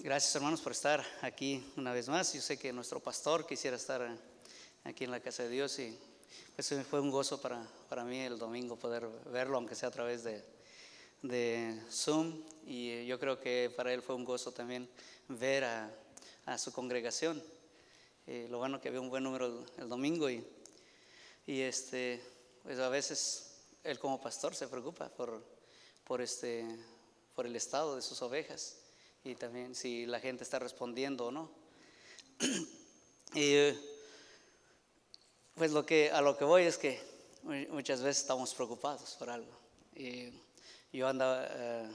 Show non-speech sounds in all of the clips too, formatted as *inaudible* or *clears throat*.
Gracias hermanos por estar aquí una vez más. Yo sé que nuestro pastor quisiera estar aquí en la casa de Dios y pues fue un gozo para, para mí el domingo poder verlo, aunque sea a través de, de Zoom. Y yo creo que para él fue un gozo también ver a, a su congregación. Eh, lo bueno que había un buen número el, el domingo y, y este, pues a veces él como pastor se preocupa por, por, este, por el estado de sus ovejas y también si la gente está respondiendo o no. *clears throat* y pues lo que, a lo que voy es que muchas veces estamos preocupados por algo. Y yo andaba, eh,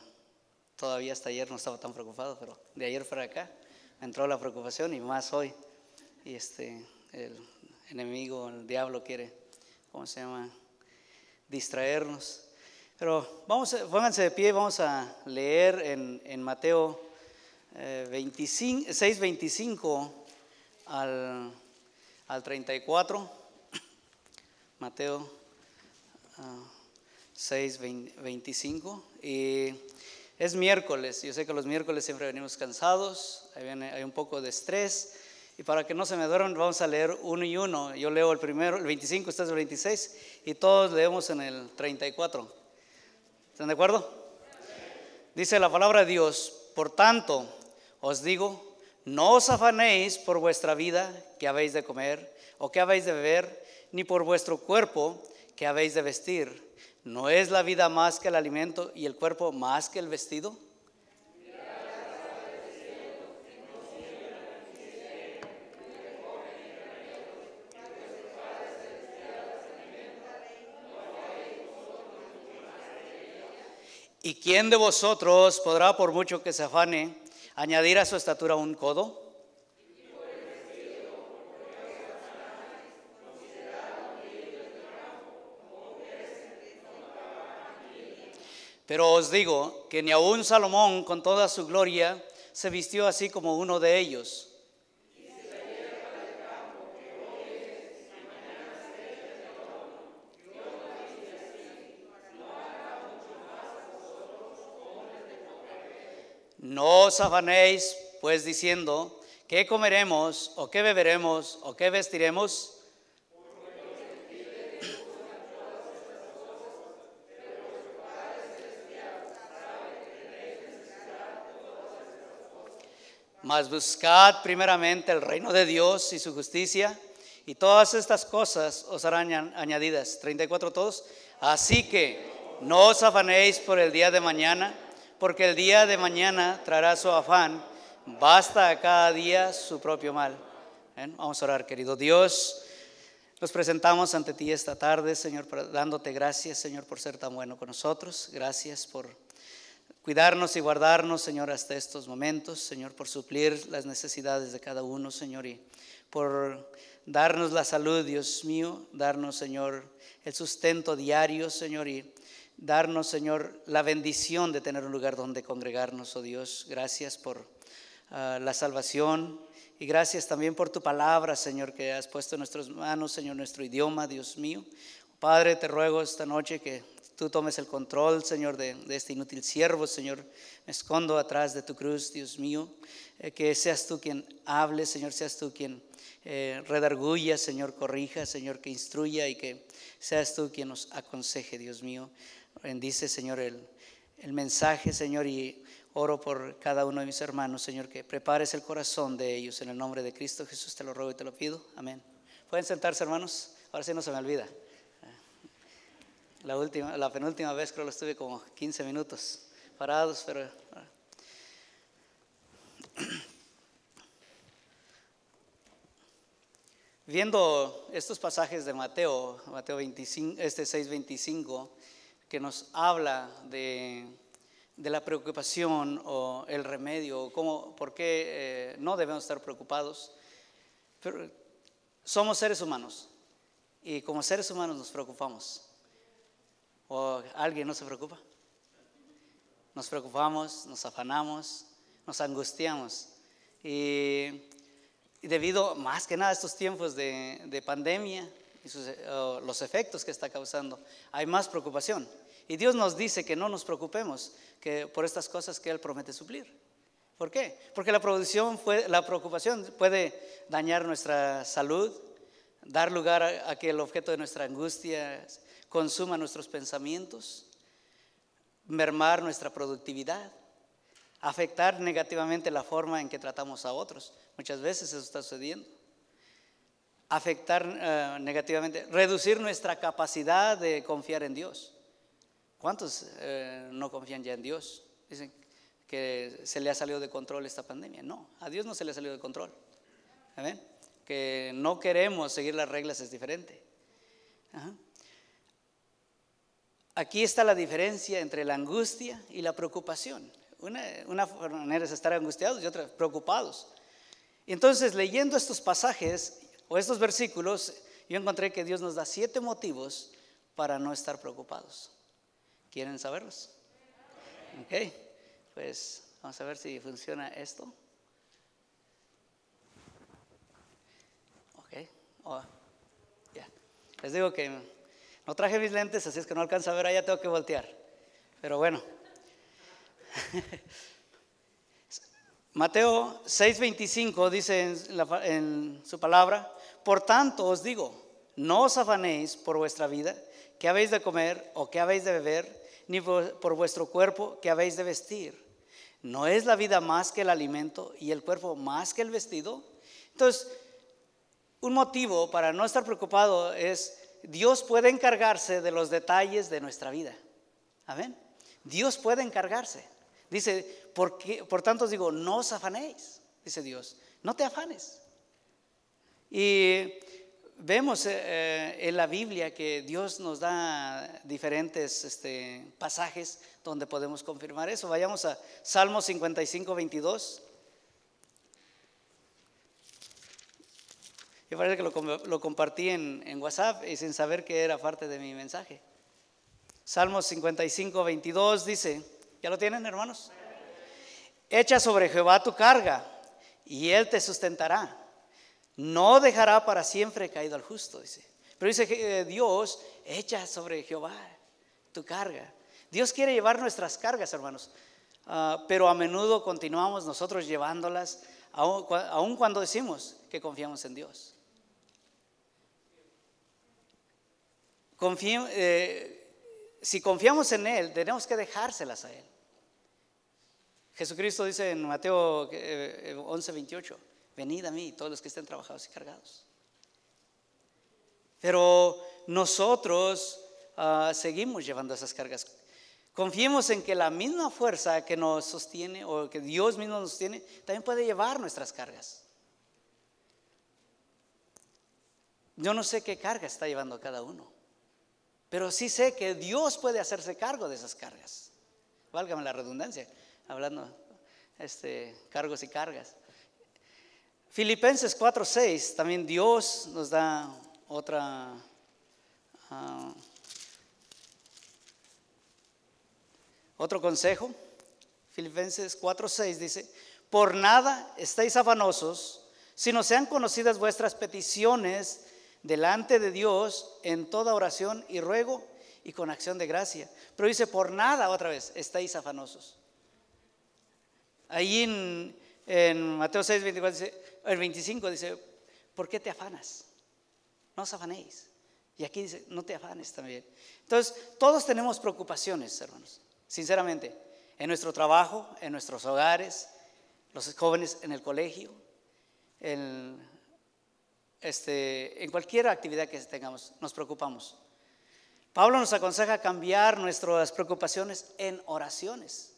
todavía hasta ayer no estaba tan preocupado, pero de ayer para acá entró la preocupación y más hoy. Y este, el enemigo, el diablo quiere, ¿cómo se llama? Distraernos. Pero vamos, pónganse de pie, vamos a leer en, en Mateo 25, 6.25 al, al 34. *coughs* Mateo 6.25. Y es miércoles. Yo sé que los miércoles siempre venimos cansados, hay un poco de estrés. Y para que no se me duerman, vamos a leer uno y uno. Yo leo el primero, el 25, ustedes el 26, y todos leemos en el 34. ¿Están de acuerdo? Dice la palabra de Dios, por tanto, os digo, no os afanéis por vuestra vida, que habéis de comer, o que habéis de beber, ni por vuestro cuerpo, que habéis de vestir. ¿No es la vida más que el alimento y el cuerpo más que el vestido? ¿Y quién de vosotros podrá, por mucho que se afane, añadir a su estatura un codo? Pero os digo que ni aun Salomón con toda su gloria se vistió así como uno de ellos. No os afanéis, pues diciendo, ¿qué comeremos o qué beberemos o qué vestiremos? Mas buscad primeramente el reino de Dios y su justicia, y todas estas cosas os harán añadidas. 34 todos. Así que no os afanéis por el día de mañana porque el día de mañana traerá su afán. Basta a cada día su propio mal. Vamos a orar, querido Dios. Nos presentamos ante ti esta tarde, Señor, dándote gracias, Señor, por ser tan bueno con nosotros. Gracias por cuidarnos y guardarnos, Señor, hasta estos momentos. Señor, por suplir las necesidades de cada uno, Señor, y por darnos la salud, Dios mío, darnos, Señor, el sustento diario, Señor, y darnos, Señor, la bendición de tener un lugar donde congregarnos, oh Dios. Gracias por uh, la salvación y gracias también por tu palabra, Señor, que has puesto en nuestras manos, Señor, nuestro idioma, Dios mío. Padre, te ruego esta noche que tú tomes el control, Señor, de, de este inútil siervo, Señor. Me escondo atrás de tu cruz, Dios mío. Eh, que seas tú quien hable, Señor, seas tú quien eh, redarguya, Señor, corrija, Señor, que instruya y que seas tú quien nos aconseje, Dios mío. Bendice, Señor, el, el mensaje, Señor, y oro por cada uno de mis hermanos, Señor, que prepares el corazón de ellos. En el nombre de Cristo Jesús te lo ruego y te lo pido. Amén. Pueden sentarse, hermanos. Ahora sí no se me olvida. La, última, la penúltima vez creo que estuve como 15 minutos parados, pero... Viendo estos pasajes de Mateo, Mateo 25, este 6:25, que nos habla de, la preocupación o el remedio, cómo, por qué eh, no debemos estar preocupados. Pero somos seres humanos y como seres humanos nos preocupamos. ¿O alguien no se preocupa? Nos preocupamos, nos afanamos, nos angustiamos. Y, y debido más que nada a estos tiempos de, de pandemia y uh, los efectos que está causando, hay más preocupación. Y Dios nos dice que no nos preocupemos que por estas cosas que Él promete suplir. ¿Por qué? Porque la, preocupación puede dañar nuestra salud, dar lugar a, que el objeto de nuestra angustia consuma nuestros pensamientos, mermar nuestra productividad, afectar negativamente la forma en que tratamos a otros. Muchas veces eso está sucediendo. Afectar eh, negativamente, reducir nuestra capacidad de confiar en Dios. ¿Cuántos eh, no confían ya en Dios? Dicen que se le ha salido de control esta pandemia. No, a Dios no se le ha salido de control. Que no queremos seguir las reglas es diferente. Aquí está la diferencia entre la angustia y la preocupación. Una, una manera es estar angustiados y otra preocupados. Entonces leyendo estos pasajes o estos versículos, yo encontré que Dios nos da siete motivos para no estar preocupados. ¿Quieren saberlos? Ok, pues vamos a ver si funciona esto. Ok, oh, ya. Les digo que no traje mis lentes, así es que no alcanza a ver allá, tengo que voltear. Pero bueno. *laughs* Mateo 6:25 dice en, su palabra, por tanto os digo, no os afanéis por vuestra vida, que habéis de comer o que habéis de beber, ni por, vuestro cuerpo que habéis de vestir. ¿No es la vida más que el alimento y el cuerpo más que el vestido? Entonces, un motivo para no estar preocupado es Dios puede encargarse de los detalles de nuestra vida. Amén. Dios puede encargarse. Dice, por, por tanto os digo, no os afanéis, dice Dios, no te afanes. Y vemos eh, eh, en la Biblia que Dios nos da diferentes este, pasajes donde podemos confirmar eso. Vayamos a Salmo 55, 22. Yo parece que lo, compartí en, WhatsApp y sin saber que era parte de mi mensaje. Salmo 55, 22 dice, ¿Ya lo tienen, hermanos? Echa sobre Jehová tu carga y él te sustentará. No dejará para siempre caído al justo, dice. Pero dice que eh, Dios echa sobre Jehová tu carga. Dios quiere llevar nuestras cargas, hermanos. Ah, pero a menudo continuamos nosotros llevándolas, aun, cuando decimos que confiamos en Dios. Eh, si confiamos en Él, tenemos que dejárselas a Él. Jesucristo dice en Mateo 11, eh, 28, venid a mí todos los que estén trabajados y cargados. Pero nosotros ah, seguimos llevando esas cargas. Confiemos en que la misma fuerza que nos sostiene o que Dios mismo nos sostiene, también puede llevar nuestras cargas. Yo no sé qué carga está llevando cada uno, pero sí sé que Dios puede hacerse cargo de esas cargas. Válgame la redundancia hablando este, cargos y cargas. Filipenses 4:6, también Dios nos da otra... Ah, otro consejo. Filipenses 4:6 dice, por nada estáis afanosos, sino sean conocidas vuestras peticiones delante de Dios en toda oración y ruego y con acción de gracia. Pero dice, por nada otra vez estáis afanosos. Ahí en, Mateo 6, 24, el 25 dice, ¿por qué te afanas? No os afanéis. Y aquí dice, no te afanes también. Entonces, todos tenemos preocupaciones, hermanos, sinceramente, en nuestro trabajo, en nuestros hogares, los jóvenes en el colegio, en, este, cualquier actividad que tengamos, nos preocupamos. Pablo nos aconseja cambiar nuestras preocupaciones en oraciones.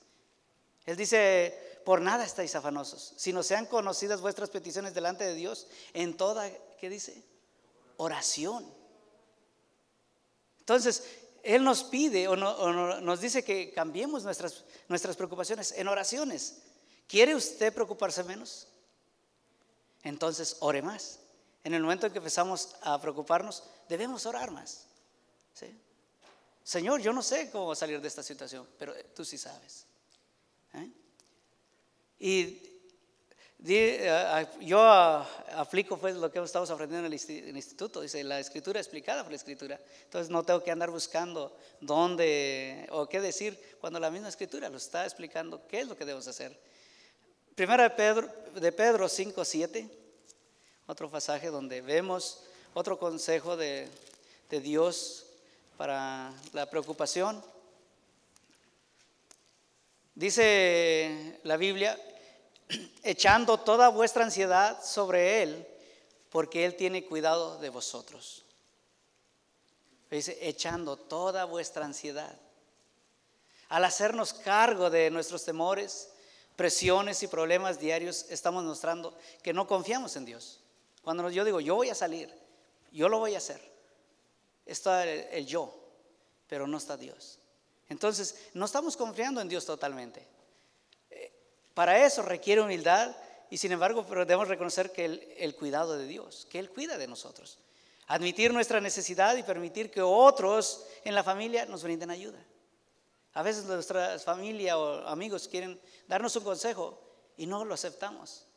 Él dice, por nada estáis afanosos, sino sean conocidas vuestras peticiones delante de Dios en toda, ¿qué dice? Oración. Entonces, Él nos pide o, nos dice que cambiemos nuestras, preocupaciones en oraciones. ¿Quiere usted preocuparse menos? Entonces, ore más. En el momento en que empezamos a preocuparnos, debemos orar más. Señor, yo no sé cómo salir de esta situación, pero tú sí sabes. ¿Eh? Y eh, yo aplico pues lo que estamos aprendiendo en el instituto, dice la escritura explicada por la escritura. Entonces no tengo que andar buscando dónde o qué decir cuando la misma escritura lo está explicando qué es lo que debemos hacer. Primera de Pedro, de Pedro 5, 7, otro pasaje donde vemos otro consejo de Dios para la preocupación. Dice la Biblia, *clears throat* echando toda vuestra ansiedad sobre Él, porque Él tiene cuidado de vosotros. Dice, echando toda vuestra ansiedad. Al hacernos cargo de nuestros temores, presiones y problemas diarios, estamos mostrando que no confiamos en Dios. Cuando yo digo, yo voy a salir, yo lo voy a hacer, está el, yo, pero no está Dios. Entonces, no estamos confiando en Dios totalmente. Eh, para eso requiere humildad y sin embargo debemos reconocer que el, cuidado de Dios, que Él cuida de nosotros. Admitir nuestra necesidad y permitir que otros en la familia nos brinden ayuda. A veces nuestra familia o amigos quieren darnos un consejo y no lo aceptamos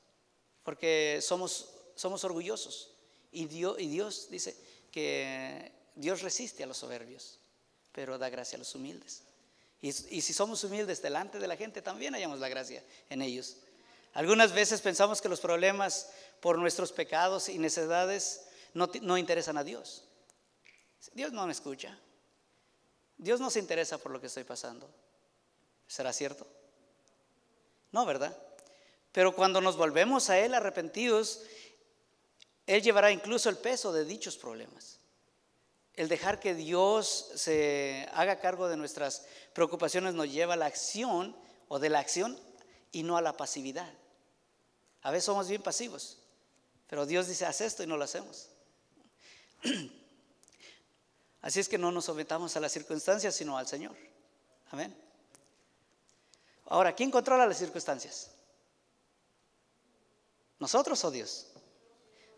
porque somos, somos orgullosos. Y Dios dice que Dios resiste a los soberbios, pero da gracia a los humildes. Y, si somos humildes delante de la gente, también hallamos la gracia en ellos. Algunas veces pensamos que los problemas por nuestros pecados y necesidades no, no interesan a Dios. Dios no me escucha. Dios no se interesa por lo que estoy pasando. ¿Será cierto? No, ¿verdad? Pero cuando nos volvemos a Él arrepentidos, Él llevará incluso el peso de dichos problemas. El dejar que Dios se haga cargo de nuestras preocupaciones nos lleva a la acción o de la acción y no a la pasividad. A veces somos bien pasivos, pero Dios dice, haz esto y no lo hacemos. *clears throat* Así es que no nos sometamos a las circunstancias, sino al Señor. Amén. Ahora, ¿quién controla las circunstancias? ¿Nosotros o Dios?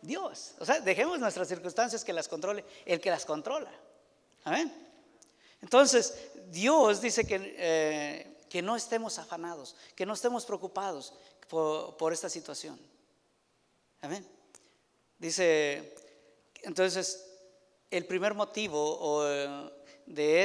Dios. O sea, dejemos nuestras circunstancias que las controle el que las controla. Amén. Entonces, Dios dice que, eh, que no estemos afanados, que no estemos preocupados por, por esta situación. Amén. Dice, entonces, el primer motivo de,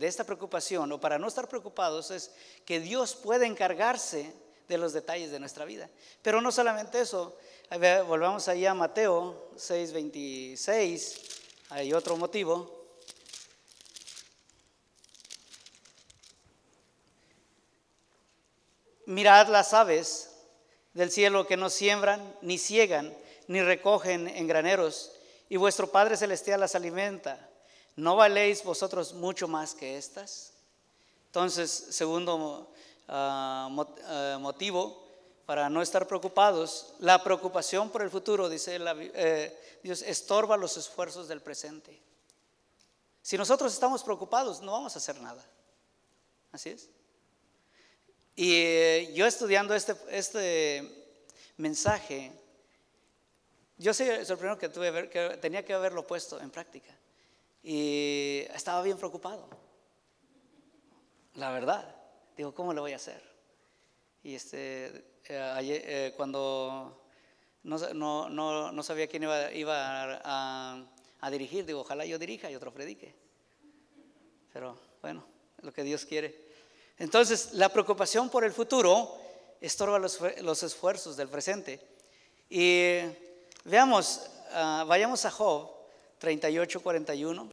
esta preocupación, o para no estar preocupados, es que Dios puede encargarse de los detalles de nuestra vida. Pero no solamente eso, volvamos allá a Mateo 6:26, hay otro motivo. Mirad las aves del cielo que no siembran, ni ciegan, ni recogen en graneros y vuestro Padre Celestial las alimenta. ¿No valéis vosotros mucho más que estas? Entonces, segundo ah, ah, motivo para no estar preocupados, la preocupación por el futuro, dice eh, Dios, estorba los esfuerzos del presente. Si nosotros estamos preocupados, no vamos a hacer nada. Así es. Y eh, yo estudiando este, este mensaje, yo soy el que, tuve, que tenía que haberlo puesto en práctica. Y estaba bien preocupado. La verdad. Digo, ¿cómo lo voy a hacer? Y este, eh, eh, cuando no, no, no, sabía quién iba, iba a, a, dirigir, digo, ojalá yo dirija y otro predique. Pero bueno, lo que Dios quiere. Entonces, la preocupación por el futuro estorba los, los esfuerzos del presente. Y Veamos, ah, vayamos a Job 38, 41.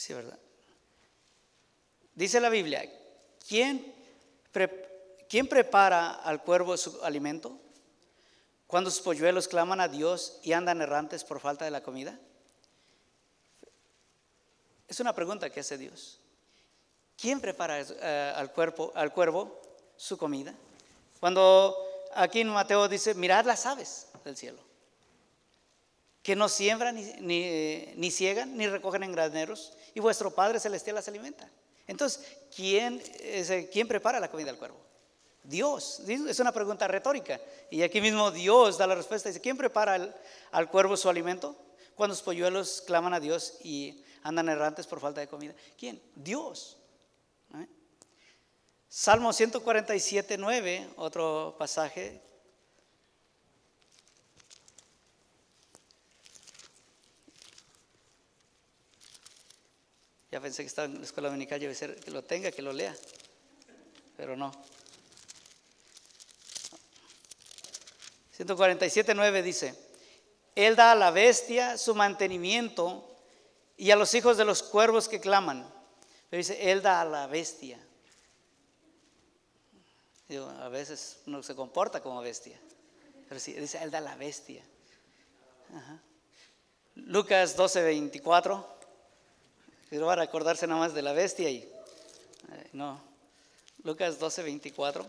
Sí, ¿verdad? Dice la Biblia, ¿quién, ¿quién prepara al cuervo su alimento? Cuando sus polluelos claman a Dios y andan errantes por falta de la comida. Es una pregunta que hace Dios. ¿Quién prepara eh, al, cuerpo, al cuervo su comida? Cuando aquí en Mateo dice, mirad las aves del cielo, que no siembran, ni, ni, ni ciegan, ni recogen en graneros, y vuestro Padre Celestial las alimenta. Entonces, ¿quién, ¿quién prepara la comida al cuervo? Dios. Es una pregunta retórica. Y aquí mismo Dios da la respuesta. Dice, ¿quién prepara al, al cuervo su alimento? Cuando los polluelos claman a Dios y andan errantes por falta de comida. ¿Quién? Dios. ¿Eh? Salmo 147, 9, otro pasaje. Ya pensé que estaba en la escuela dominical, a decir que lo tenga, que lo lea, pero no. 147.9 dice, Él da a la bestia su mantenimiento y a los hijos de los cuervos que claman. Pero dice, Él da a la bestia. a veces uno se comporta como bestia. Pero sí, dice, Él da a la bestia. Lucas 12, 24. Quiero recordarse nada más de la bestia y no. Lucas 12, 24.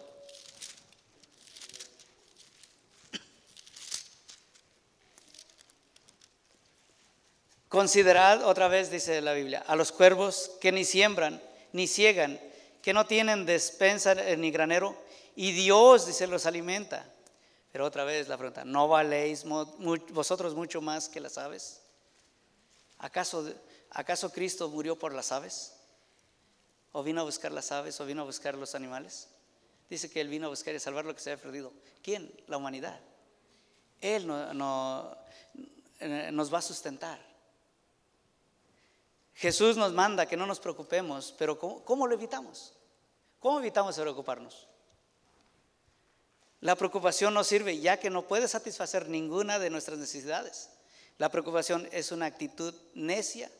Considerad otra vez, dice la Biblia, a los cuervos que ni siembran, ni ciegan, que no tienen despensa ni granero, y Dios, dice, los alimenta. Pero otra vez la pregunta, ¿no valéis vosotros mucho más que las aves? ¿Acaso, ¿Acaso Cristo murió por las aves? ¿O vino a buscar las aves? ¿O vino a buscar los animales? Dice que Él vino a buscar y salvar lo que se había perdido. ¿Quién? La humanidad. Él no, eh, nos va a sustentar. Jesús nos manda que no nos preocupemos, pero ¿cómo, lo evitamos? ¿Cómo evitamos preocuparnos? La preocupación no sirve ya que no puede satisfacer ninguna de nuestras necesidades. La preocupación es una actitud necia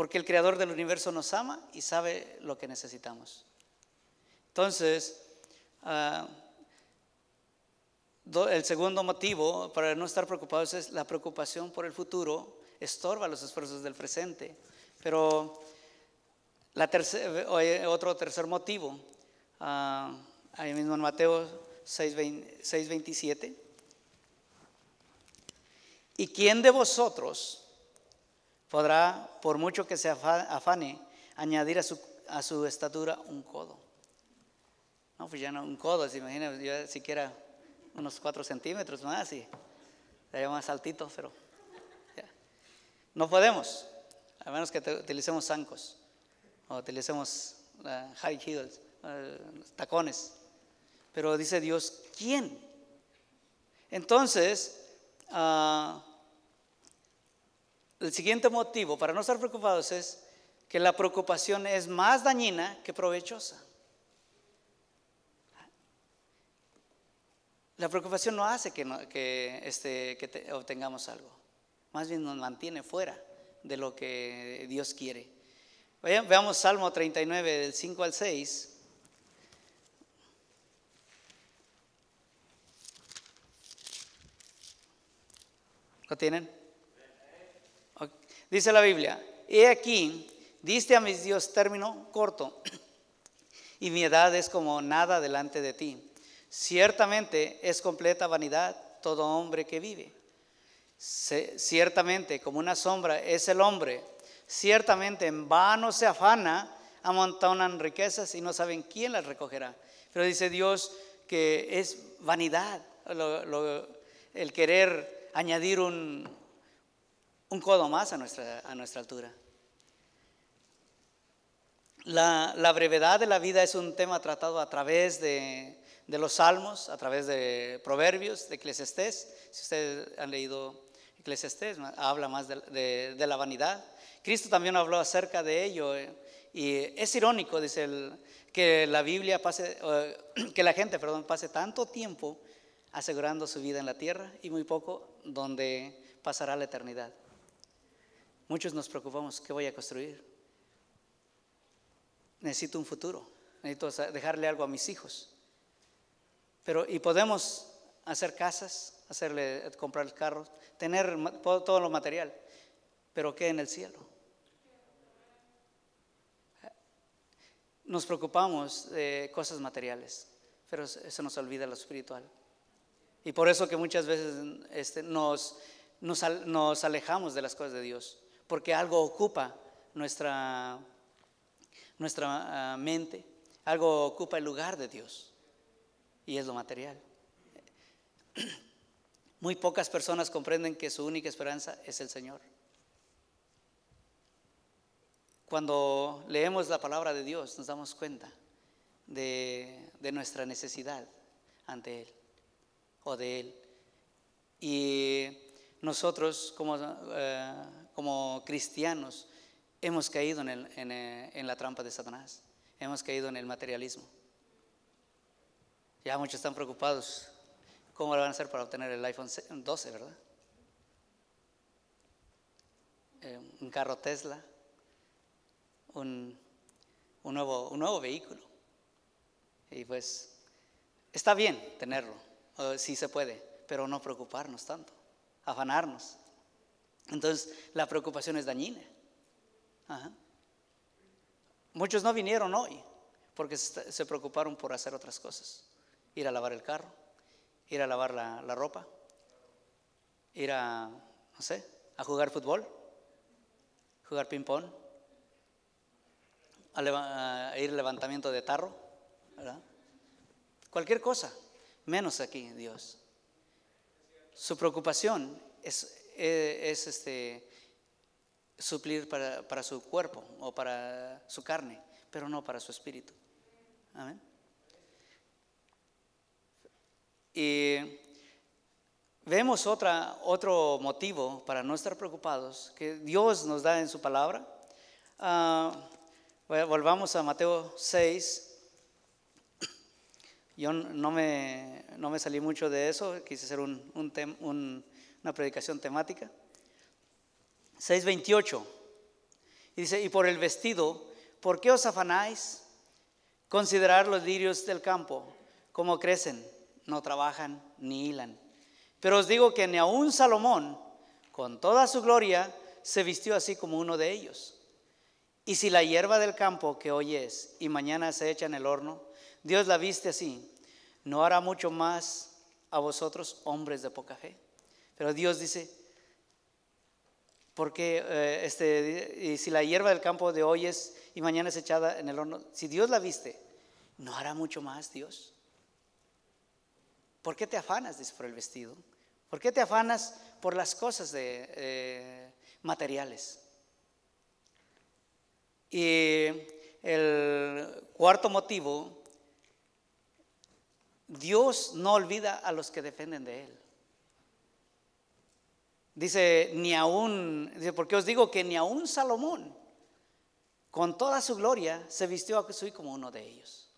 porque el creador del universo nos ama y sabe lo que necesitamos. Entonces, ah, el segundo motivo para no estar preocupados es la preocupación por el futuro estorba los esfuerzos del presente. Pero la otro tercer motivo, ah, ahí mismo en Mateo 6.27. ¿Y quién de vosotros podrá, por mucho que se afane, añadir a su, a su estatura un codo? No, pues ya no, un codo, se imagina, yo siquiera unos cuatro centímetros más y sería más altito, pero no podemos. A menos que utilicemos zancos o utilicemos uh, high heels, uh, tacones. Pero dice Dios, ¿quién? Entonces, uh, el siguiente motivo para no estar preocupados es que la preocupación es más dañina que provechosa. La preocupación no hace que, que, este, obtengamos algo, más bien nos mantiene fuera de lo que Dios quiere. Veamos Salmo 39 del 5 al 6. ¿Lo tienen? Dice la Biblia, he aquí, diste a mis Dios término corto, y mi edad es como nada delante de ti. Ciertamente es completa vanidad todo hombre que vive ciertamente como una sombra es el hombre, ciertamente en vano se afana, amontonan riquezas y no saben quién las recogerá. Pero dice Dios que es vanidad el querer añadir un, un codo más a nuestra, a nuestra altura. La, brevedad de la vida es un tema tratado a través de, los salmos, a través de proverbios, de Eclesiastés. Si ustedes han leído Eclesiastés habla más de, la vanidad. Cristo también habló acerca de ello. Eh, y es irónico, dice, que la Biblia pase, *clears throat* que la gente, perdón, pase tanto tiempo asegurando su vida en la tierra y muy poco donde pasará la eternidad. Muchos nos preocupamos, ¿qué voy a construir? Necesito un futuro, necesito dejarle algo a mis hijos. Pero, y podemos hacer casas, hacerle comprar carros, tener todo lo material, pero ¿qué en el cielo? Nos preocupamos de cosas materiales, pero se nos olvida lo espiritual. Y por eso que muchas veces este, nos, nos, alejamos de las cosas de Dios, porque algo ocupa nuestra, nuestra ah, mente, algo ocupa el lugar de Dios, y es lo material. *clears throat* Muy pocas personas comprenden que su única esperanza es el Señor. Cuando leemos la palabra de Dios nos damos cuenta de, nuestra necesidad ante Él o de Él. Y nosotros como, eh, como cristianos hemos caído en, el- en, eh, en la trampa de Satanás, hemos caído en el materialismo. Ya muchos están preocupados. ¿Cómo lo van a hacer para obtener el iPhone 12, verdad? Eh, un carro Tesla, un, nuevo, un nuevo vehículo. Y pues está bien tenerlo, sí se puede, pero no preocuparnos tanto, afanarnos. Entonces la preocupación es dañina. Muchos no vinieron hoy porque se preocuparon por hacer otras cosas. Ir a lavar el carro, ir a lavar la, ropa, ir a, no sé, a jugar fútbol, jugar ping-pong, a, leva- a ir levantamiento de tarro, ¿verdad? Cualquier cosa, menos aquí, Dios. Su preocupación es, es, este, suplir para, para su cuerpo o para su carne, pero no para su espíritu. Amén. Y vemos otra, otro motivo para no estar preocupados que Dios nos da en su palabra. Ah, vol- volvamos a Mateo 6. Yo no me, no me salí mucho de eso, quise hacer un- un un- una predicación temática. 6.28. Y dice, y por el vestido, ¿por qué os afanáis? Considerar los lirios del campo, cómo crecen, no trabajan ni hilan. Pero os digo que ni aun Salomón, con toda su gloria, se vistió así como uno de ellos. Y si la hierba del campo que hoy es y mañana se echa en el horno, Dios la viste así, ¿no hará mucho más a vosotros, hombres de poca fe? Pero Dios dice, porque eh, este, si la hierba del campo de hoy es y mañana es echada en el horno, si Dios la viste, ¿no hará mucho más Dios? ¿Por qué te afanas, dice, por el vestido? ¿Por qué te afanas por las cosas de, eh, materiales? Y el cuarto motivo, Dios no olvida a los que dependen de Él. Dice, ni aún, dice, porque os digo que ni aún Salomón, con toda su gloria, se vistió así como uno de ellos.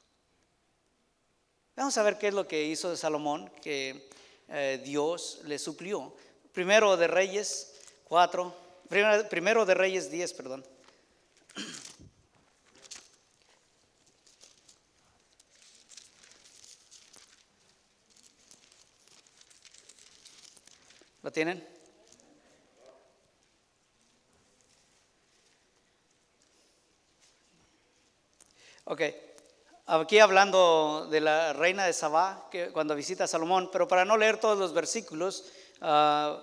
Vamos a ver qué es lo que hizo Salomón, que eh, Dios le suplió. Primero de Reyes 4, primero, primero de Reyes 10, perdón. ¿Lo tienen? Ok, aquí hablando de la reina de Sabá, que cuando visita a Salomón, pero para no leer todos los versículos, ah,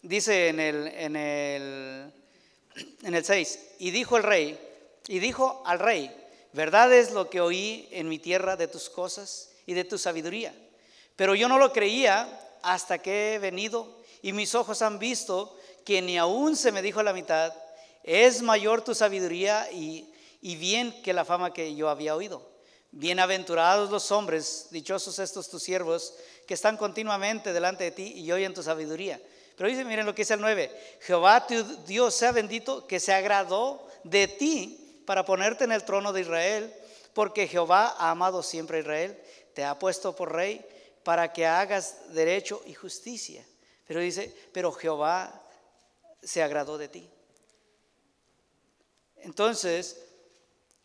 dice en el, en, el, en el 6, y dijo el rey, y dijo al rey, verdad es lo que oí en mi tierra de tus cosas y de tu sabiduría, pero yo no lo creía hasta que he venido y mis ojos han visto que ni aún se me dijo la mitad, es mayor tu sabiduría y, y bien que la fama que yo había oído. Bienaventurados los hombres, dichosos estos tus siervos, que están continuamente delante de ti y oyen tu sabiduría. Pero dice, miren lo que dice el 9, Jehová tu Dios sea bendito, que se agradó de ti para ponerte en el trono de Israel, porque Jehová ha amado siempre a Israel, te ha puesto por rey para que hagas derecho y justicia. Pero dice, pero Jehová se agradó de ti. Entonces,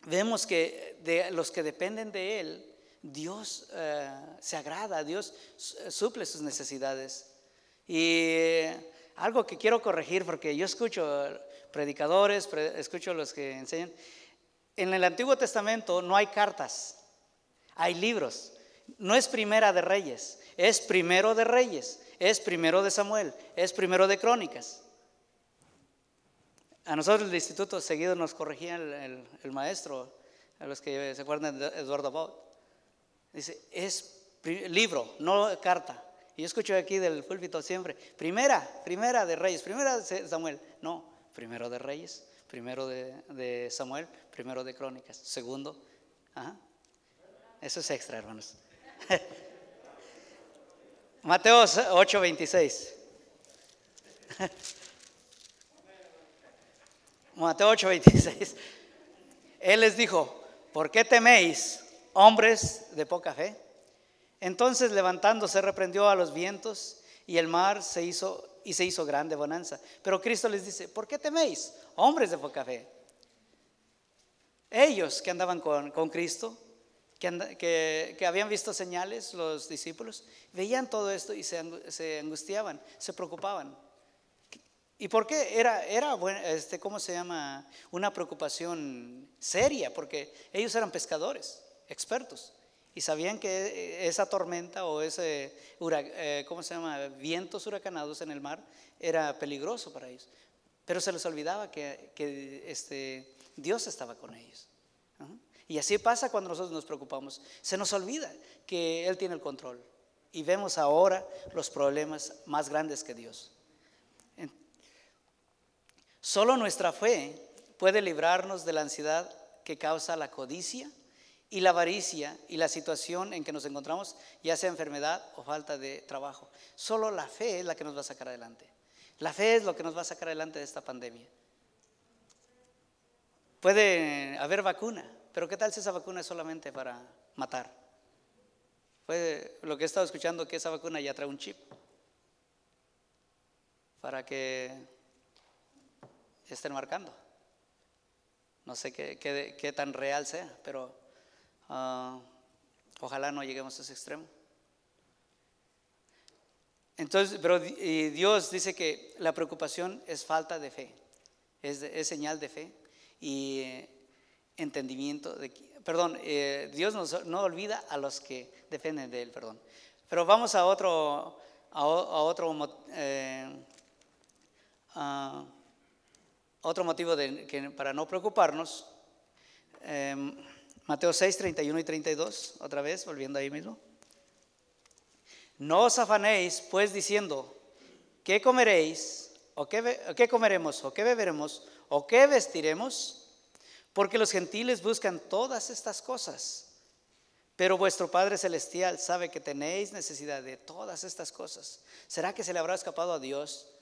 vemos que de los que dependen de Él, Dios eh, se agrada, Dios su- suple sus necesidades. Y eh, algo que quiero corregir, porque yo escucho predicadores, pre- escucho los que enseñan, en el Antiguo Testamento no hay cartas, hay libros. No es primera de reyes, es primero de reyes, es primero de Samuel, es primero de crónicas. A nosotros el instituto seguido nos corregía el, el- maestro, a los que se acuerdan de Eduardo Baut. Dice, es libro, no carta. Y yo escucho aquí del púlpito siempre, primera, primera de Reyes, primera de Samuel. No, primero de Reyes, primero de, de Samuel, primero de Crónicas, segundo. Eso es extra, hermanos. *laughs* Mateo 8:26. *laughs* Mateo 8, 26. Él les dijo, ¿por qué teméis, hombres de poca fe? Entonces levantándose reprendió a los vientos y el mar se hizo y se hizo grande bonanza. Pero Cristo les dice, ¿por qué teméis, hombres de poca fe? Ellos que andaban con, Cristo, que, que, habían visto señales, los discípulos, veían todo esto y se, angustiaban, se preocupaban. ¿Y por qué? Era, era este, ¿cómo se llama? Una preocupación seria, porque ellos eran pescadores, expertos, y sabían que esa tormenta o ese, eh, ¿cómo se llama? Vientos huracanados en el mar era peligroso para ellos. Pero se les olvidaba que, que este, Dios estaba con ellos. Y así pasa cuando nosotros nos preocupamos. Se nos olvida que Él tiene el control. Y vemos ahora los problemas más grandes que Dios. Solo nuestra fe puede librarnos de la ansiedad que causa la codicia y la avaricia y la situación en que nos encontramos, ya sea enfermedad o falta de trabajo. Solo la fe es la que nos va a sacar adelante. La fe es lo que nos va a sacar adelante de esta pandemia. Puede haber vacuna, pero ¿qué tal si esa vacuna es solamente para matar? Lo que he estado escuchando que esa vacuna ya trae un chip para que estén marcando. No sé qué, tan real sea, pero ah, ojalá no lleguemos a ese extremo. Entonces, pero Dios dice que la preocupación es falta de fe, es, señal de fe y eh, entendimiento de, perdón, eh, Dios no olvida a los que dependen de Él, perdón. Pero vamos a otro, a, otro eh, otro motivo que, para no preocuparnos, em, Mateo 6, 31 y 32, otra vez, volviendo ahí mismo. No os afanéis, pues, diciendo, ¿qué comeréis? ¿O qué, qué comeremos? ¿O qué beberemos? ¿O qué vestiremos? Porque los gentiles buscan todas estas cosas. Pero vuestro Padre Celestial sabe que tenéis necesidad de todas estas cosas. ¿Será que se le habrá escapado a Dios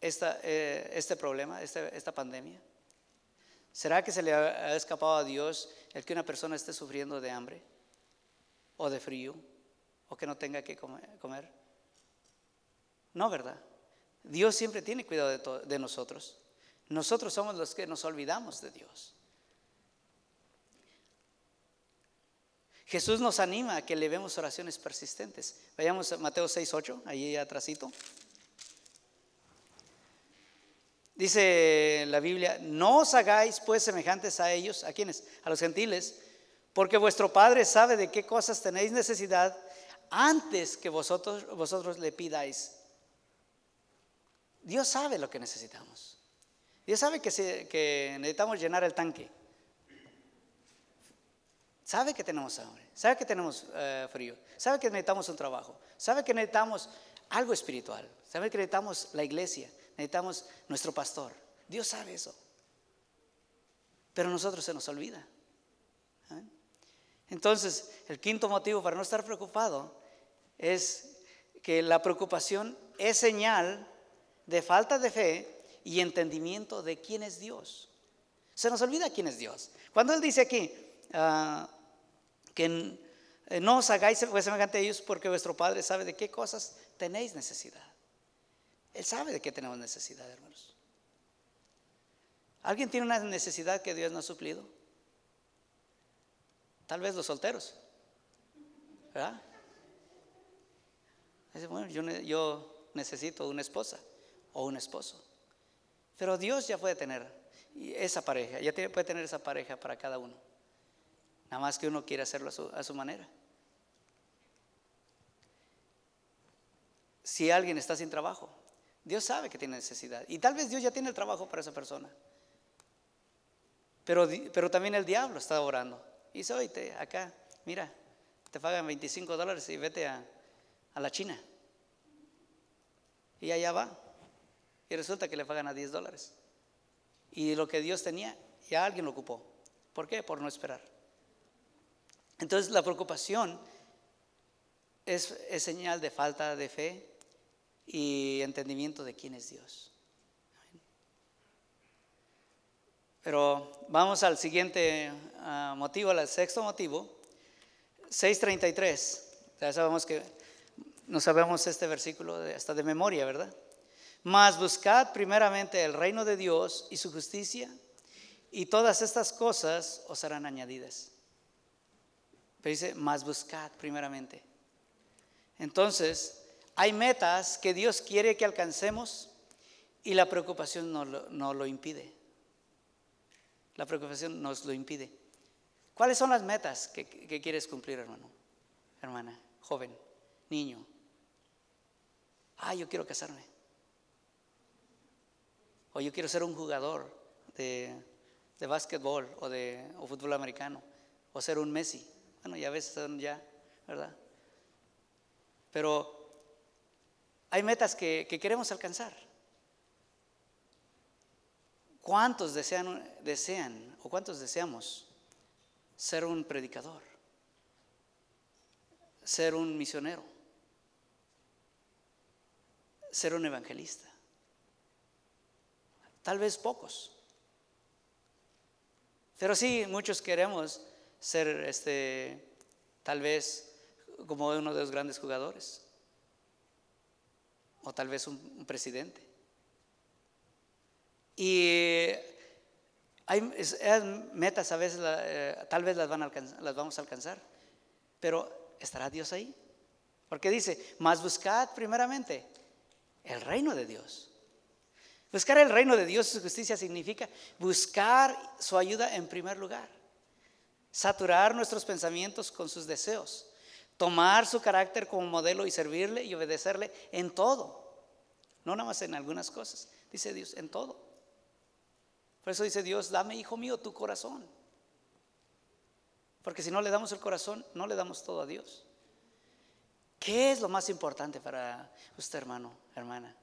esta, eh, este problema, este, esta pandemia? ¿Será que se le ha escapado a Dios el que una persona esté sufriendo de hambre o de frío o que no tenga que comer? No, ¿verdad? Dios siempre tiene cuidado de, de nosotros. Nosotros somos los que nos olvidamos de Dios. Jesús nos anima a que le vemos oraciones persistentes. Vayamos a Mateo 6.8, ahí atrásito. Dice la Biblia, no os hagáis pues semejantes a ellos, ¿a quienes? A los gentiles, porque vuestro Padre sabe de qué cosas tenéis necesidad antes que vosotros, vosotros le pidáis. Dios sabe lo que necesitamos. Dios sabe que, que necesitamos llenar el tanque. Sabe que tenemos hambre, sabe que tenemos eh, frío, sabe que necesitamos un trabajo, sabe que necesitamos algo espiritual, sabe que necesitamos la iglesia, necesitamos nuestro pastor. Dios sabe eso. Pero a nosotros se nos olvida. ¿eh? Entonces, el quinto motivo para no estar preocupado es que la preocupación es señal de falta de fe y entendimiento de quién es Dios. Se nos olvida quién es Dios. Cuando Él dice aquí ah, que eh, no os hagáis semejante a ellos porque vuestro Padre sabe de qué cosas tenéis necesidad. Él sabe de qué tenemos necesidad, hermanos. ¿Alguien tiene una necesidad que Dios no ha suplido? Tal vez los solteros. ¿Verdad? bueno, yo, necesito una esposa o un esposo. Pero Dios ya puede tener esa pareja, ya puede tener esa pareja para cada uno. Nada más que uno quiere hacerlo a su manera. Si alguien está sin trabajo, Dios sabe que tiene necesidad. Y tal vez Dios ya tiene el trabajo para esa persona. Pero, pero también el diablo está orando. Y dice, oíste, acá, mira, te pagan 25 dólares y vete a, a la China. Y allá va. Y resulta que le pagan a 10 dólares. Y lo que Dios tenía, ya alguien lo ocupó. ¿Por qué? Por no esperar. Entonces la preocupación es, es señal de falta de fe y entendimiento de quién es Dios. Pero vamos al siguiente ah, motivo, al sexto motivo, 6.33. Ya sabemos que no sabemos este versículo hasta de memoria, ¿verdad? Mas buscad primeramente el reino de Dios y su justicia, y todas estas cosas os serán añadidas. Pero dice, más buscad primeramente. Entonces, hay metas que Dios quiere que alcancemos y la preocupación no lo, lo impide. La preocupación nos lo impide. ¿Cuáles son las metas que, quieres cumplir, hermano, hermana, joven, niño? Ah, yo quiero casarme. O yo quiero ser un jugador de, de básquetbol o de o fútbol americano. O ser un Messi. Bueno, ya son ya, ¿verdad? Pero hay metas que, queremos alcanzar. ¿Cuántos desean, desean o cuántos deseamos ser un predicador? Ser un misionero. Ser un evangelista. Tal vez pocos. Pero sí, muchos queremos ser este, tal vez como uno de los grandes jugadores. O tal vez un, presidente. Y hay metas a veces, eh, tal vez las, van a las vamos a alcanzar, pero ¿estará Dios ahí? Porque dice, más buscad primeramente el reino de Dios. Buscar el reino de Dios y su justicia significa buscar su ayuda en primer lugar saturar nuestros pensamientos con sus deseos, tomar su carácter como modelo y servirle y obedecerle en todo, no nada más en algunas cosas, dice Dios, en todo. Por eso dice Dios, dame, hijo mío, tu corazón. Porque si no le damos el corazón, no le damos todo a Dios. ¿Qué es lo más importante para usted, hermano, hermana?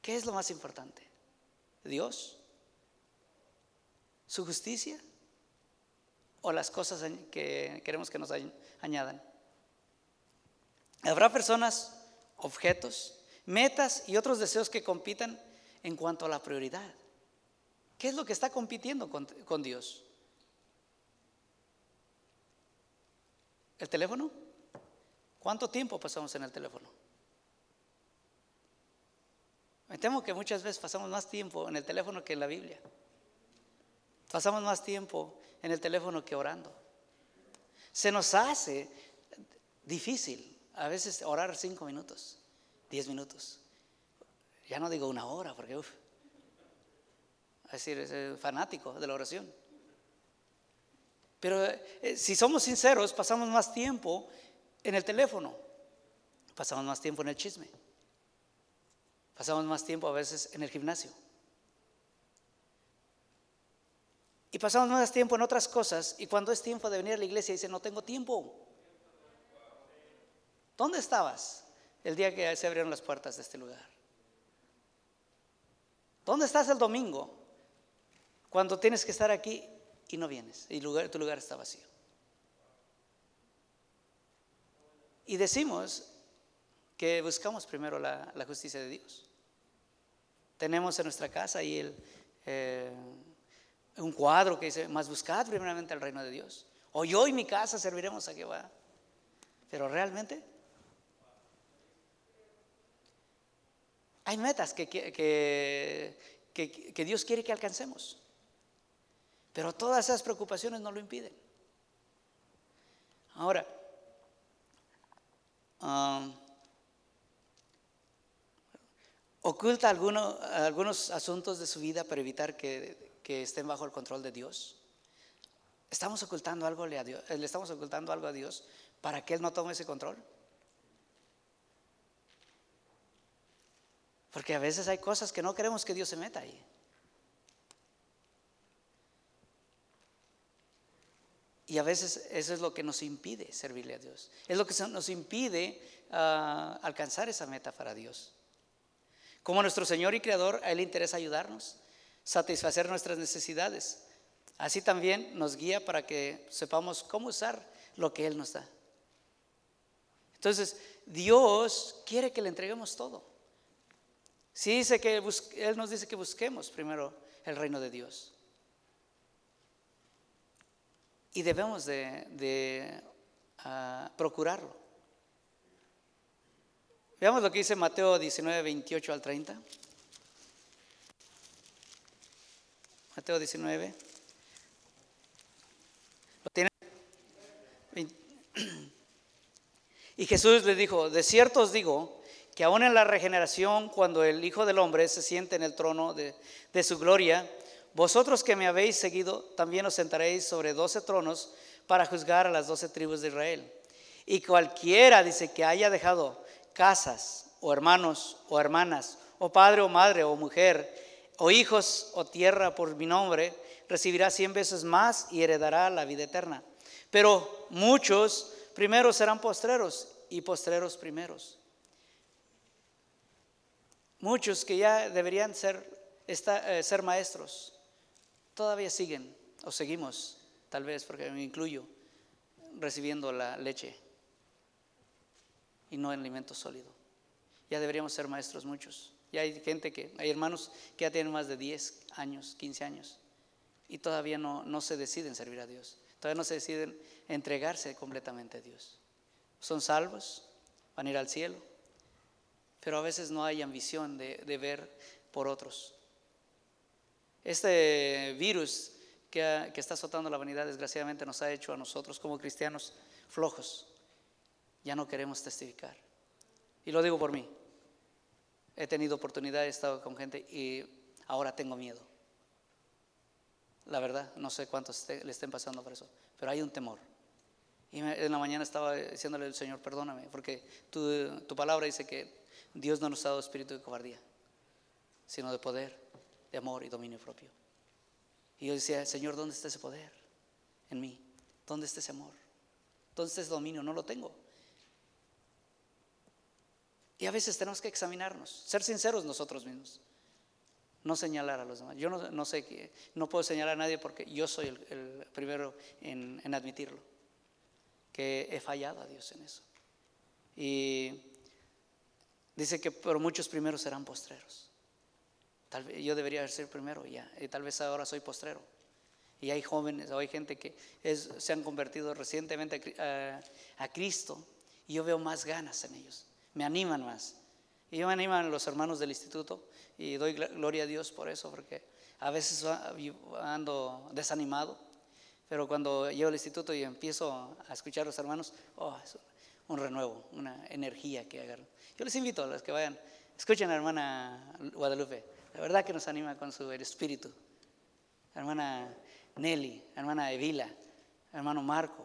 ¿Qué es lo más importante? ¿Dios? ¿Su justicia? o las cosas que queremos que nos añadan. Habrá personas, objetos, metas y otros deseos que compitan en cuanto a la prioridad. ¿Qué es lo que está compitiendo con, con Dios? ¿El teléfono? ¿Cuánto tiempo pasamos en el teléfono? Me temo que muchas veces pasamos más tiempo en el teléfono que en la Biblia. Pasamos más tiempo en el teléfono que orando. Se nos hace difícil a veces orar cinco minutos, diez minutos. Ya no digo una hora, porque uff, es decir, es fanático de la oración. Pero eh, si somos sinceros, pasamos más tiempo en el teléfono, pasamos más tiempo en el chisme, pasamos más tiempo a veces en el gimnasio. Y pasamos más tiempo en otras cosas y cuando es tiempo de venir a la iglesia dice, no tengo tiempo. ¿Dónde estabas el día que se abrieron las puertas de este lugar? ¿Dónde estás el domingo cuando tienes que estar aquí y no vienes y tu lugar está vacío? Y decimos que buscamos primero la, justicia de Dios. Tenemos en nuestra casa ahí el... Eh, un cuadro que dice, más buscad primeramente el reino de Dios. O yo y mi casa serviremos a Jehová. Pero realmente hay metas que, que, que, Dios quiere que alcancemos. Pero todas esas preocupaciones no lo impiden. Ahora, um, oculta algunos asuntos de su vida para evitar que que estén bajo el control de Dios? ¿Estamos ocultando algo a Dios? ¿Le estamos ocultando algo a Dios para que Él no tome ese control? Porque a veces hay cosas que no queremos que Dios se meta ahí. Y a veces eso es lo que nos impide servirle a Dios. Es lo que nos impide ah, alcanzar esa meta para Dios. Como nuestro Señor y Creador, a Él le interesa ayudarnos satisfacer nuestras necesidades. Así también nos guía para que sepamos cómo usar lo que Él nos da. Entonces, Dios quiere que le entreguemos todo. Sí dice que Él nos dice que busquemos primero el reino de Dios. Y debemos de, ah, procurarlo. Veamos lo que dice Mateo 19, 28 al 30. Mateo 19. ¿Lo tienen? *clears throat* Y Jesús le dijo, de cierto os digo, que aún en la regeneración, cuando el Hijo del Hombre se siente en el trono de, su gloria, vosotros que me habéis seguido, también os sentaréis sobre doce tronos para juzgar a las doce tribus de Israel. Y cualquiera, dice, que haya dejado casas, o hermanos, o hermanas, o padre, o madre, o mujer, o hijos, o tierra por mi nombre, recibirá cien veces más y heredará la vida eterna. Pero muchos primeros serán postreros y postreros primeros. Muchos que ya deberían ser, eh, ser maestros, todavía siguen o seguimos, tal vez porque me incluyo, recibiendo la leche y no el alimento sólido. Ya deberíamos ser maestros muchos. Ya hay gente que, hay hermanos que ya tienen más de 10 años, 15 años y todavía no, no se deciden servir a Dios. Todavía no se deciden entregarse completamente a Dios. Son salvos, van a ir al cielo, pero a veces no hay ambición de, ver por otros. Este virus que, está azotando la vanidad desgraciadamente nos ha hecho a nosotros como cristianos flojos. Ya no queremos testificar. Y lo digo por mí. He tenido oportunidad, he estado con gente y ahora tengo miedo. La verdad, no sé cuántos le estén pasando por eso, pero hay un temor. Y en la mañana estaba diciéndole al Señor, perdóname, porque tu palabra dice que Dios no nos ha dado espíritu de cobardía, sino de poder, de amor y dominio propio. Y yo decía, Señor, ¿dónde está ese poder en mí? ¿Dónde está ese amor? ¿Dónde está ese dominio? No lo tengo. Y a veces tenemos que examinarnos, ser sinceros nosotros mismos no señalar a los demás. Yo no, sé que no puedo señalar a nadie porque yo soy el, primero en, admitirlo, que he fallado a Dios en eso. Y dice que pero muchos primeros serán postreros. Tal vez yo debería ser primero ya, y tal vez ahora soy postrero. Y hay jóvenes, hay gente que se han convertido recientemente a, Cristo y yo veo más ganas en ellos, me animan más. Y yo me animan los hermanos del instituto y doy gloria a Dios por eso, porque a veces ando desanimado, pero cuando llego al instituto y empiezo a escuchar a los hermanos, oh, es un renuevo, una energía que agarro. Yo les invito a los que vayan, escuchen a la hermana Guadalupe, la verdad que nos anima con su espíritu. hermana Nelly, hermana Evila, hermano Marco,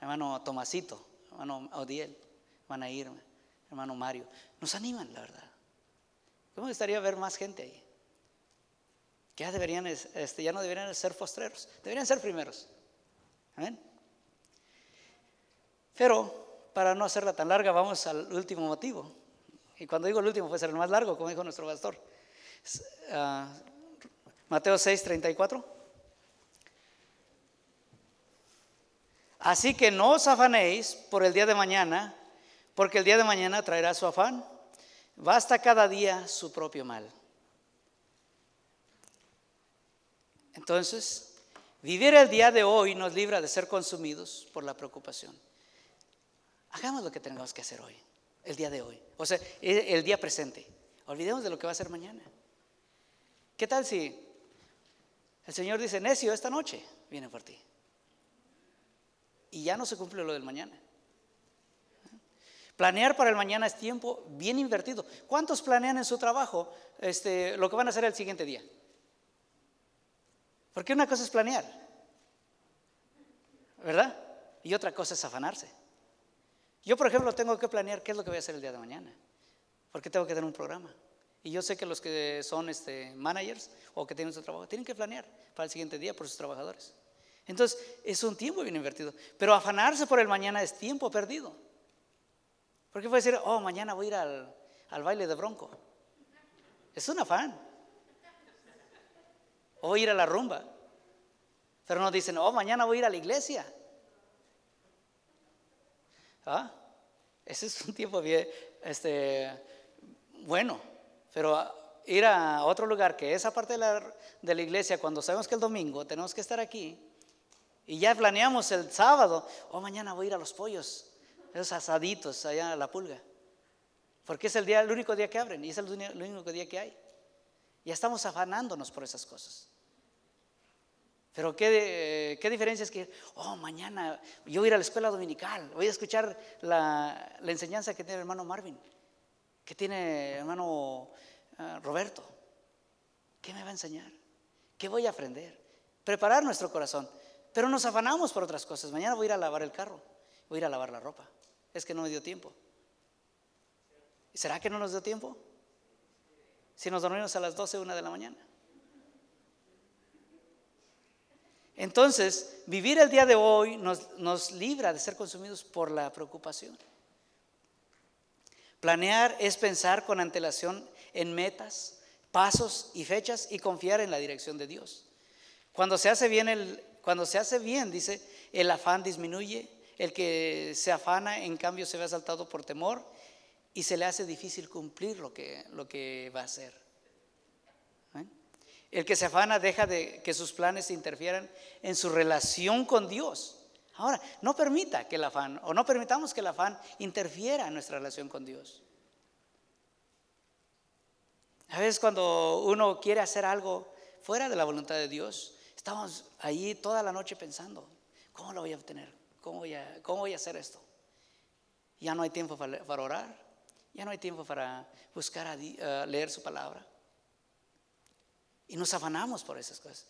hermano Tomasito, hermano Odiel, hermana Irma, hermano Mario. Nos animan, la verdad. ¿Cómo gustaría ver más gente ahí? Que ya, deberían, este, ya no deberían ser postreros, deberían ser primeros. Amén. Pero para no hacerla tan larga, vamos al último motivo. Y cuando digo el último, puede ser el más largo, como dijo nuestro pastor. Uh, Mateo 6, 34. Así que no os afanéis por el día de mañana, porque el día de mañana traerá su afán. Basta cada día su propio mal. Entonces, vivir el día de hoy nos libra de ser consumidos por la preocupación. Hagamos lo que tenemos que hacer hoy, el día de hoy. O sea, el día presente. Olvidemos de lo que va a ser mañana. ¿Qué tal si el Señor dice, necio, esta noche viene por ti? Y ya no se cumple lo del mañana. Planear para el mañana es tiempo bien invertido. ¿Cuántos planean en su trabajo este, lo que van a hacer el siguiente día? Porque una cosa es planear, ¿verdad? Y otra cosa es afanarse. Yo, por ejemplo, tengo que planear qué es lo que voy a hacer el día de mañana, porque tengo que tener un programa. Y yo sé que los que son este, managers o que tienen su trabajo tienen que planear para el siguiente día por sus trabajadores. Entonces, es un tiempo bien invertido. Pero afanarse por el mañana es tiempo perdido. Porque puede decir, oh, mañana voy a ir al, baile de bronco. Es un afán. O voy a ir a la rumba. Pero no dicen, oh, mañana voy a ir a la iglesia. ¿Ah? Ese es un tiempo bien, este, bueno, pero ir a otro lugar que esa parte de la, de la iglesia, cuando sabemos que el domingo tenemos que estar aquí, Y ya planeamos el sábado, oh, mañana voy a ir a los pollos, esos asaditos allá a la pulga. Porque es el, día, el único día que abren y es el, único día que hay. Ya estamos afanándonos por esas cosas. Pero qué, qué, diferencia es que, oh, mañana yo voy a ir a la escuela dominical, voy a escuchar la, la enseñanza que tiene el hermano Marvin, que tiene el hermano ah, Roberto. ¿Qué me va a enseñar? ¿Qué voy a aprender? Preparar nuestro corazón. Pero nos afanamos por otras cosas. Mañana voy a ir a lavar el carro, voy a ir a lavar la ropa. Es que no me dio tiempo. ¿Será que no nos dio tiempo? Si nos dormimos a las 12, una de la mañana. Entonces, vivir el día de hoy nos, nos libra de ser consumidos por la preocupación. Planear es pensar con antelación en metas, pasos y fechas y confiar en la dirección de Dios. Cuando se hace bien, el, cuando se hace bien, dice, el afán disminuye, el que se afana en cambio se ve asaltado por temor y se le hace difícil cumplir lo que, lo que va a hacer. ¿Eh? El que se afana deja de que sus planes interfieran en su relación con Dios. Ahora, no permita que el afán, o no permitamos que el afán interfiera en nuestra relación con Dios. A veces cuando uno quiere hacer algo fuera de la voluntad de Dios, estamos ahí toda la noche pensando, ¿cómo lo voy a obtener? ¿Cómo voy a, cómo voy a hacer esto? Ya no hay tiempo para orar, ya no hay tiempo para buscar a, leer su palabra. Y nos afanamos por esas cosas.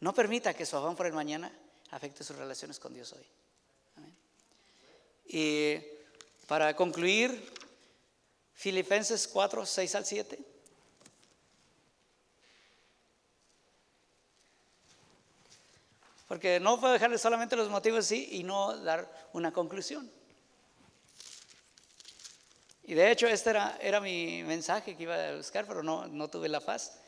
No permita que su afán por el mañana afecte sus relaciones con Dios hoy. Y para concluir, Filipenses 4, 6 al 7. Porque no puedo dejarle solamente los motivos y no dar una conclusión. Y de hecho, este era, era mi mensaje que iba a buscar, pero no, no tuve la paz.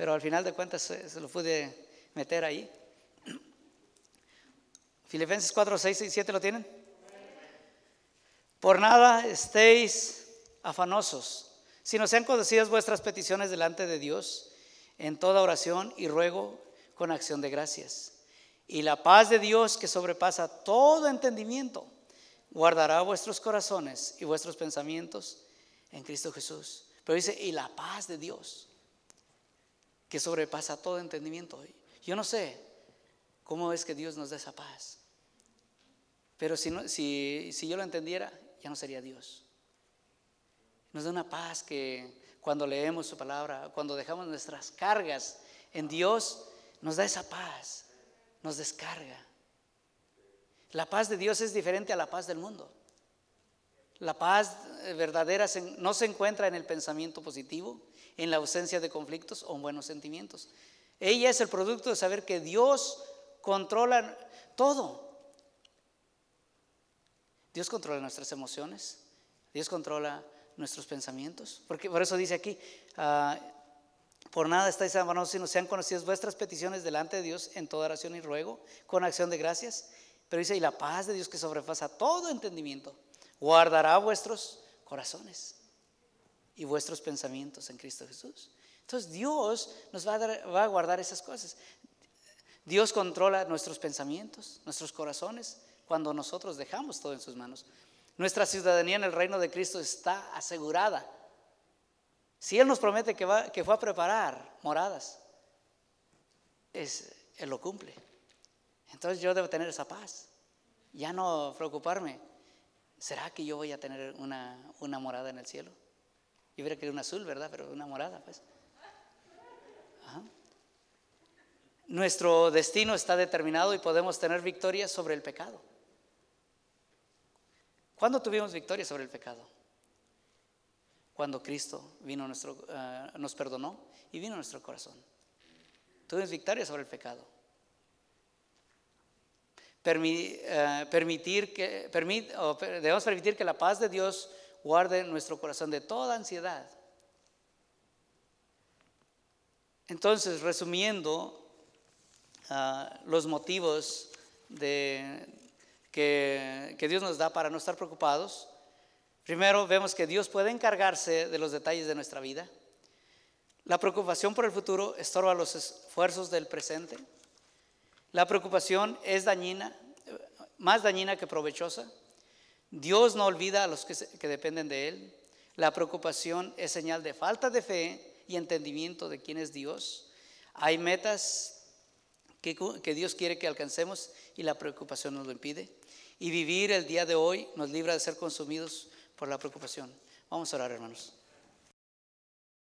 Pero al final de cuentas se, lo pude meter ahí. Filipenses 4, 6 y 7 lo tienen. Por nada estéis afanosos, sino sean conocidas vuestras peticiones delante de Dios en toda oración y ruego con acción de gracias. Y la paz de Dios que sobrepasa todo entendimiento guardará vuestros corazones y vuestros pensamientos en Cristo Jesús. Pero dice, y la paz de Dios, que sobrepasa todo entendimiento. Yo no sé cómo es que Dios nos da esa paz. Pero si, no, si, yo lo entendiera, ya no sería Dios. Nos da una paz que cuando leemos su palabra, cuando dejamos nuestras cargas en Dios, nos da esa paz, nos descarga. La paz de Dios es diferente a la paz del mundo. La paz eh, verdadera no se encuentra en el pensamiento positivo, en la ausencia de conflictos o en buenos sentimientos. Ella es el producto de saber que Dios controla todo. Dios controla nuestras emociones, Dios controla nuestros pensamientos. Porque por eso dice aquí, ah, por nada estáis amados sino sean conocidas vuestras peticiones delante de Dios en toda oración y ruego, con acción de gracias. Pero dice, y la paz de Dios que sobrepasa todo entendimiento, guardará vuestros corazones y vuestros pensamientos en Cristo Jesús. Entonces Dios nos va a, a guardar esas cosas. Dios controla nuestros pensamientos, nuestros corazones, cuando nosotros dejamos todo en sus manos. Nuestra ciudadanía en el reino de Cristo está asegurada. Si Él nos promete que, va, que fue a preparar moradas, es, Él lo cumple. Entonces yo debo tener esa paz. Ya no preocuparme. ¿Será que yo voy a tener una, morada en el cielo? Yo hubiera querido un azul, ¿verdad? Pero una morada, pues. Nuestro destino está determinado y podemos tener victoria sobre el pecado. ¿Cuándo tuvimos victoria sobre el pecado? Cuando Cristo vino nuestro, ah, nos perdonó y vino a nuestro corazón. Tuvimos victoria sobre el pecado. Eh, permitir que, debemos permitir que la paz de Dios guarde nuestro corazón de toda ansiedad. Entonces, resumiendo ah, los motivos de, que, que Dios nos da para no estar preocupados, primero vemos que Dios puede encargarse de los detalles de nuestra vida. La preocupación por el futuro estorba los esfuerzos del presente. La preocupación es dañina, más dañina que provechosa. Dios no olvida a los que, dependen de Él. La preocupación es señal de falta de fe y entendimiento de quién es Dios. Hay metas que Dios quiere que alcancemos y la preocupación nos lo impide. Y vivir el día de hoy nos libra de ser consumidos por la preocupación. Vamos a orar, hermanos.